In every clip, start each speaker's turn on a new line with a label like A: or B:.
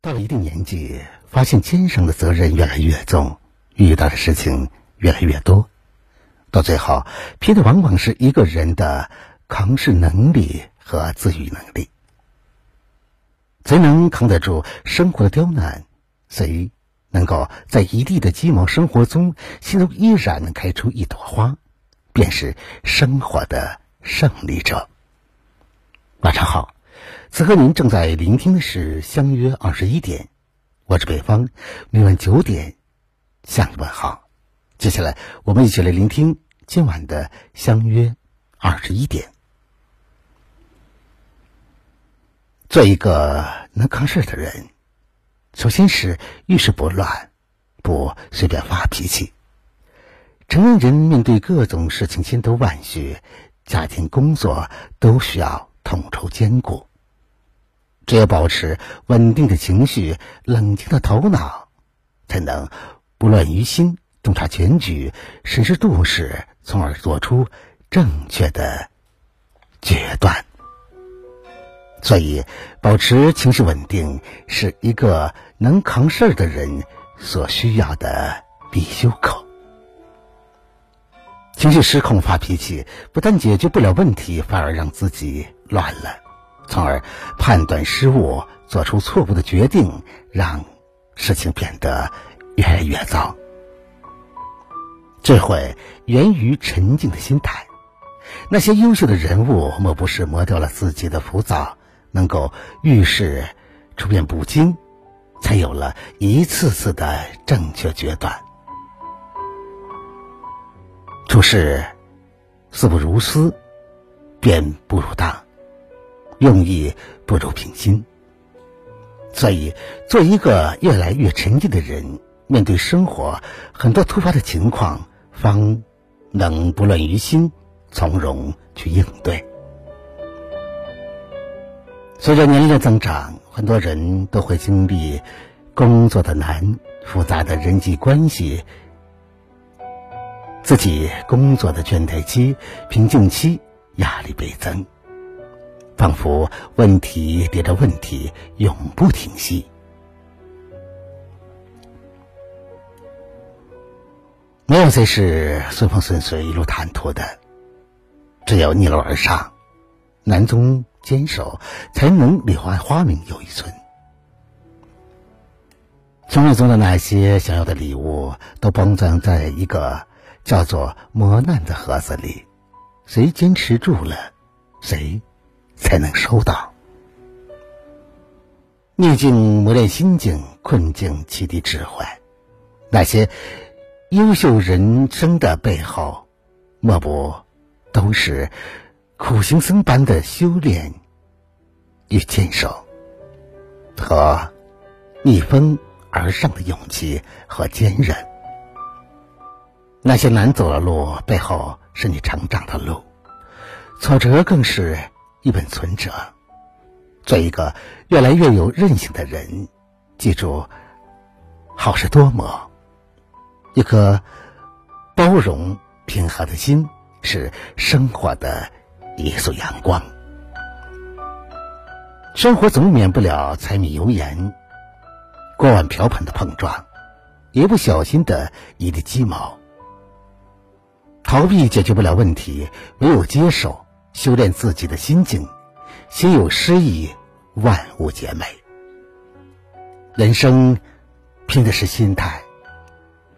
A: 到了一定年纪，发现肩上的责任越来越重，遇到的事情越来越多，到最后，拼的往往是一个人的扛事能力和自愈能力。谁能扛得住生活的刁难？谁能够在一地的鸡毛生活中，心中依然能开出一朵花，便是生活的胜利者。晚上好。此刻您正在聆听的是《相约二十一点》，我是北方，每晚九点向你问好。接下来，我们一起来聆听今晚的《相约二十一点》。做一个能扛事的人，首先是遇事不乱，不随便发脾气。成年人面对各种事情千头万绪，家庭工作都需要统筹兼顾。只有保持稳定的情绪、冷静的头脑，才能不乱于心，洞察全局，审时度势，从而做出正确的决断。所以，保持情绪稳定是一个能扛事儿的人所需要的必修课。情绪失控发脾气，不但解决不了问题，反而让自己乱了。从而判断失误，做出错误的决定，让事情变得越来越糟。智慧源于沉静的心态。那些优秀的人物，莫不是磨掉了自己的浮躁，能够遇事处变不惊，才有了一次次的正确决断。处事事不如思，便不如当。用意不如平心，所以做一个越来越沉静的人，面对生活很多突发的情况，方能不乱于心，从容去应对。随着年龄的增长，很多人都会经历工作的难、复杂的人际关系、自己工作的倦怠期、瓶颈期，压力倍增。仿佛问题叠着问题，永不停息。没有谁是顺风顺水、一路坦途的，只有逆流而上、难中坚守，才能柳暗花明又一村。生命中的那些想要的礼物，都包装在一个叫做磨难的盒子里，谁坚持住了，谁。才能收到。逆境磨练心境，困境启迪智慧。那些优秀人生的背后，莫不都是苦行僧般的修炼与坚守，和逆风而上的勇气和坚韧。那些难走的路背后，是你成长的路，挫折更是。一本存折，做一个越来越有韧性的人。记住，好事多磨。一颗包容平和的心，是生活的一束阳光。生活总免不了柴米油盐、锅碗瓢盆的碰撞，一不小心的一地鸡毛。逃避解决不了问题，唯有接受。修炼自己的心境，心有诗意，万物皆美。人生拼的是心态，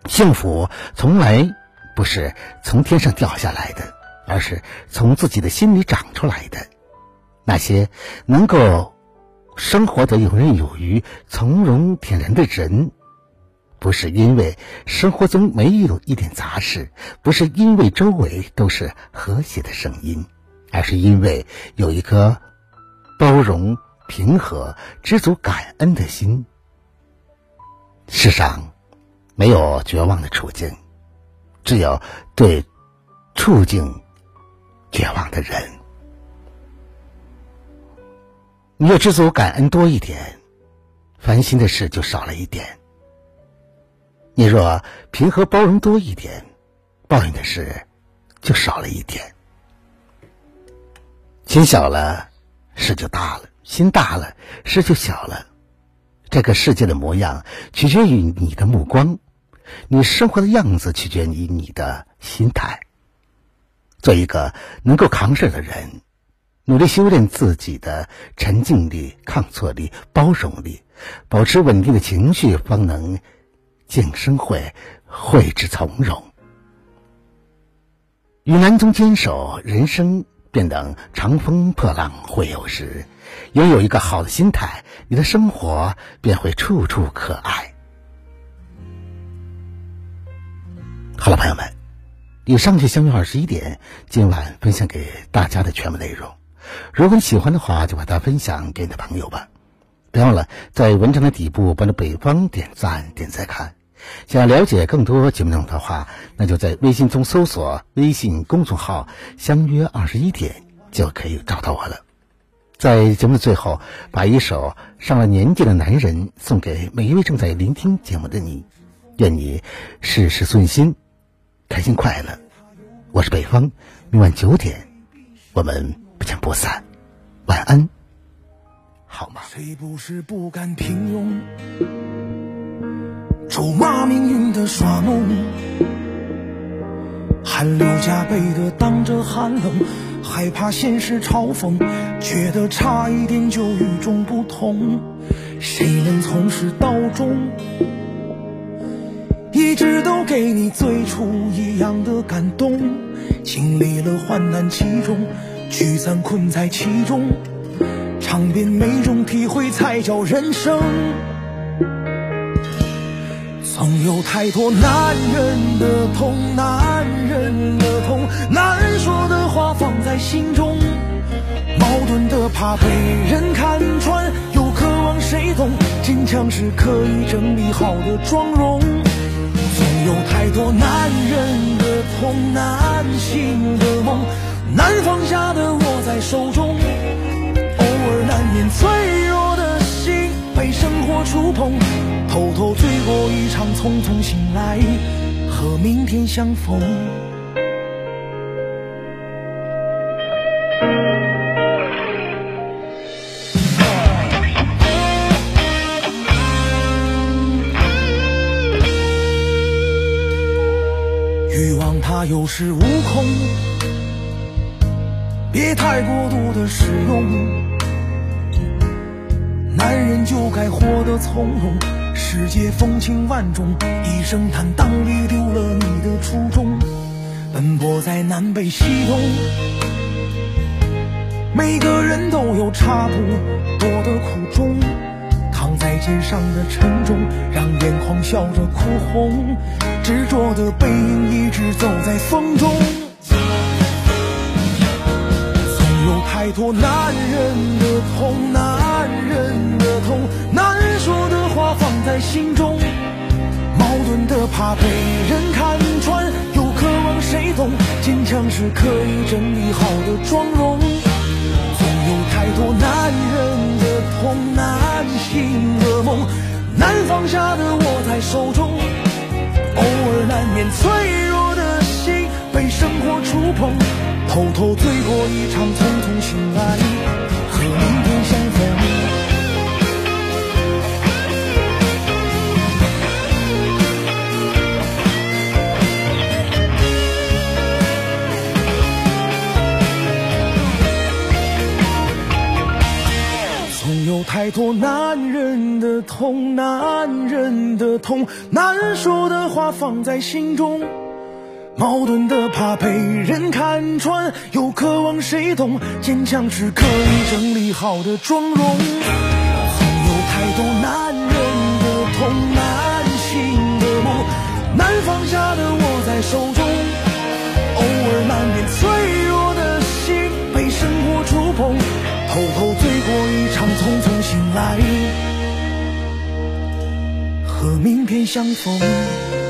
A: 幸福从来不是从天上掉下来的，而是从自己的心里长出来的。那些能够生活的游刃有余、从容恬然的人，不是因为生活中没有一点杂事，不是因为周围都是和谐的声音。而是因为有一颗包容、平和、知足、感恩的心。世上没有绝望的处境，只有对处境绝望的人。你若知足、感恩多一点，烦心的事就少了一点；你若平和、包容多一点，抱怨的事就少了一点。心小了，事就大了；心大了，事就小了。这个世界的模样取决于你的目光，你生活的样子取决于你的心态。做一个能够扛事的人，努力修炼自己的沉静力、抗挫力、包容力，保持稳定的情绪，方能静生慧，慧之从容。与南宗坚守，人生便能长风破浪会有时。拥有一个好的心态，你的生活便会处处可爱。好了，朋友们，以上就相约二十一点，今晚分享给大家的全部内容。如果你喜欢的话，就把它分享给你的朋友吧。别忘了在文章的底部帮着北方点赞、点赞看。想了解更多节目内容的话，那就在微信中搜索微信公众号“相约二十一点”就可以找到我了。在节目的最后，把一首上了年纪的男人送给每一位正在聆听节目的你，愿你事事顺心，开心快乐。我是北方，明晚九点，我们不见不散。晚安，好吗？
B: 谁不是不甘平庸？咒骂命运的耍弄，汗流浃背的挡着寒冷，害怕现实嘲讽，觉得差一点就与众不同。谁能从始到终，一直都给你最初一样的感动？经历了患难其中，聚散困在其中，尝遍每种体会才叫人生。总有太多男人的痛，男人的痛，难说的话放在心中，矛盾的怕被人看穿，又渴望谁懂，坚强是可以整理好的妆容。总有太多男人的痛，难醒的梦，难放下的握在手中，偶尔难免脆弱的心被生活触碰。偷偷醉过一场，匆匆醒来，和明天相逢。欲望它有恃无恐，别太过度的使用。男人就该活得从容。世界风情万种，一声坦荡里丢了你的初衷。奔波在南北西东，每个人都有差不多的苦衷。扛在肩上的沉重，让眼眶笑着哭红。执着的背影一直走在风中。总有太多男人的痛，男人的痛，难放在心中，矛盾的怕被人看穿，又渴望谁懂，坚强是可以整理好的妆容。总有太多男人的痛，难醒的梦，难放下的握在手中，偶尔难免脆弱的心被生活触碰，偷偷醉过一场，匆匆醒来，男人的痛，男人的痛，难说的话放在心中，矛盾的怕被人看穿，又渴望谁懂，坚强是可以整理好的妆容。总有太多男人的痛，难醒的梦，难放下的握在手中，缘相逢。